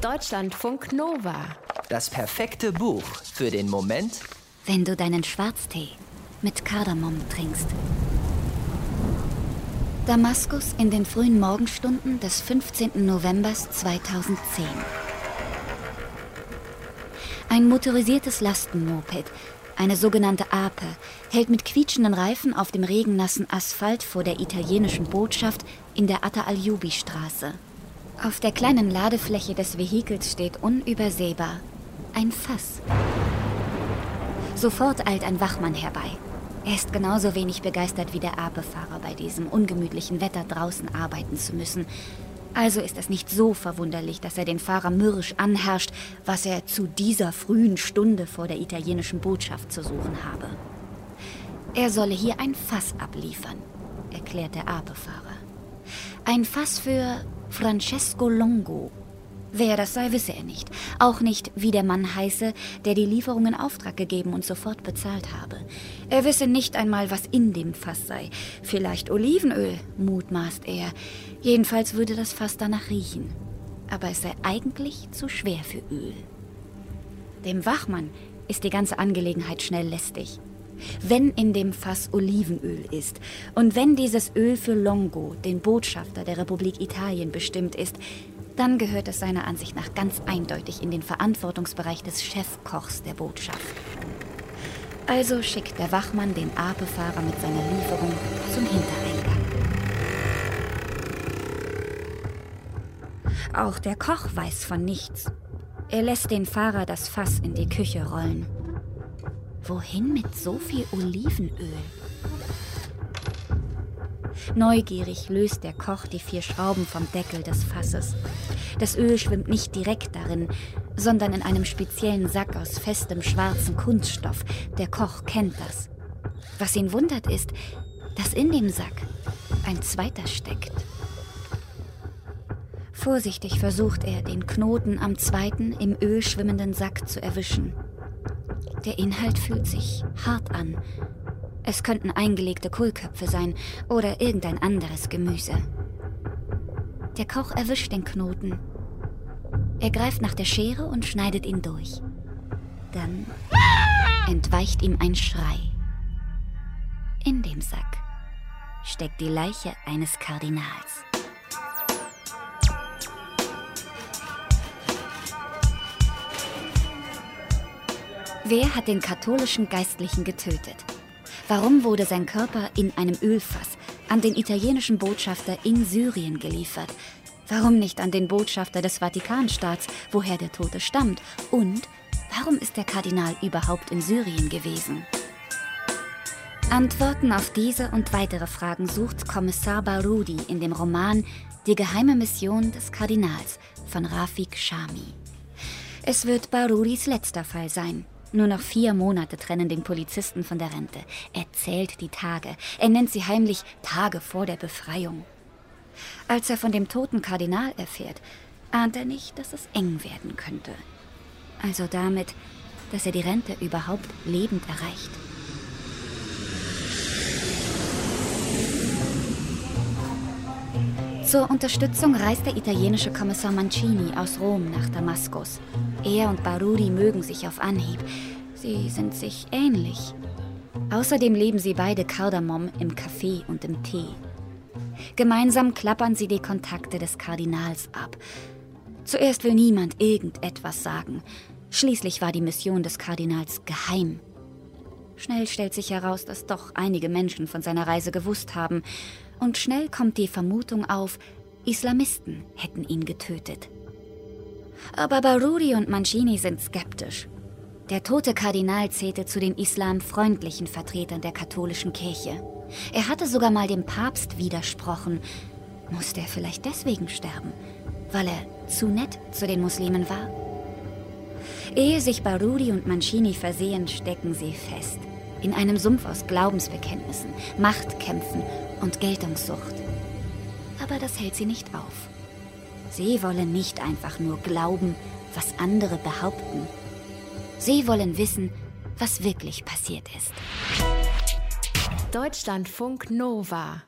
Deutschlandfunk Nova. Das perfekte Buch für den Moment, wenn du deinen Schwarztee mit Kardamom trinkst. Damaskus in den frühen Morgenstunden des 15. November 2010. Ein motorisiertes Lastenmoped, eine sogenannte Ape, hält mit quietschenden Reifen auf dem regennassen Asphalt vor der italienischen Botschaft in der Atta Aljoubi-Straße. Auf der kleinen Ladefläche des Vehikels steht unübersehbar ein Fass. Sofort eilt ein Wachmann herbei. Er ist genauso wenig begeistert wie der Apefahrer, bei diesem ungemütlichen Wetter draußen arbeiten zu müssen. Also ist es nicht so verwunderlich, dass er den Fahrer mürrisch anherrscht, was er zu dieser frühen Stunde vor der italienischen Botschaft zu suchen habe. Er solle hier ein Fass abliefern, erklärt der Apefahrer. Ein Fass für Francesco Longo. Wer das sei, wisse er nicht. Auch nicht, wie der Mann heiße, der die Lieferung in Auftrag gegeben und sofort bezahlt habe. Er wisse nicht einmal, was in dem Fass sei. Vielleicht Olivenöl, mutmaßt er. Jedenfalls würde das Fass danach riechen. Aber es sei eigentlich zu schwer für Öl. Dem Wachmann ist die ganze Angelegenheit schnell lästig wenn in dem Fass Olivenöl ist und wenn dieses Öl für Longo, den Botschafter der Republik Italien, bestimmt ist, dann gehört es seiner Ansicht nach ganz eindeutig in den Verantwortungsbereich des Chefkochs der Botschaft. Also schickt der Wachmann den Apefahrer mit seiner Lieferung zum Hintereingang. Auch der Koch weiß von nichts. Er lässt den Fahrer das Fass in die Küche rollen. Wohin mit so viel Olivenöl? Neugierig löst der Koch die vier Schrauben vom Deckel des Fasses. Das Öl schwimmt nicht direkt darin, sondern in einem speziellen Sack aus festem schwarzem Kunststoff. Der Koch kennt das. Was ihn wundert ist, dass in dem Sack ein zweiter steckt. Vorsichtig versucht er, den Knoten am zweiten im Öl schwimmenden Sack zu erwischen. Der Inhalt fühlt sich hart an. Es könnten eingelegte Kohlköpfe sein oder irgendein anderes Gemüse. Der Koch erwischt den Knoten. Er greift nach der Schere und schneidet ihn durch. Dann entweicht ihm ein Schrei. In dem Sack steckt die Leiche eines Kardinals. Wer hat den katholischen Geistlichen getötet? Warum wurde sein Körper in einem Ölfass an den italienischen Botschafter in Syrien geliefert? Warum nicht an den Botschafter des Vatikanstaats, woher der Tote stammt? Und warum ist der Kardinal überhaupt in Syrien gewesen? Antworten auf diese und weitere Fragen sucht Kommissar Barudi in dem Roman Die geheime Mission des Kardinals von Rafik Shami. Es wird Barudis letzter Fall sein, nur noch vier Monate trennen den Polizisten von der Rente. Er zählt die Tage. Er nennt sie heimlich Tage vor der Befreiung. Als er von dem toten Kardinal erfährt, ahnt er nicht, dass es eng werden könnte. Also damit, dass er die Rente überhaupt lebend erreicht. Zur Unterstützung reist der italienische Kommissar Mancini aus Rom nach Damaskus. Er und Baruri mögen sich auf Anhieb. Sie sind sich ähnlich. Außerdem leben sie beide Kardamom im Kaffee und im Tee. Gemeinsam klappern sie die Kontakte des Kardinals ab. Zuerst will niemand irgendetwas sagen. Schließlich war die Mission des Kardinals geheim. Schnell stellt sich heraus, dass doch einige Menschen von seiner Reise gewusst haben und schnell kommt die Vermutung auf, Islamisten hätten ihn getötet. Aber Baruri und Mancini sind skeptisch. Der tote Kardinal zählte zu den islamfreundlichen Vertretern der katholischen Kirche. Er hatte sogar mal dem Papst widersprochen. Musste er vielleicht deswegen sterben, weil er zu nett zu den Muslimen war? Ehe sich Baruri und Mancini versehen, stecken sie fest. In einem Sumpf aus Glaubensbekenntnissen, Machtkämpfen und Geltungssucht. Aber das hält sie nicht auf. Sie wollen nicht einfach nur glauben, was andere behaupten. Sie wollen wissen, was wirklich passiert ist. Deutschlandfunk Nova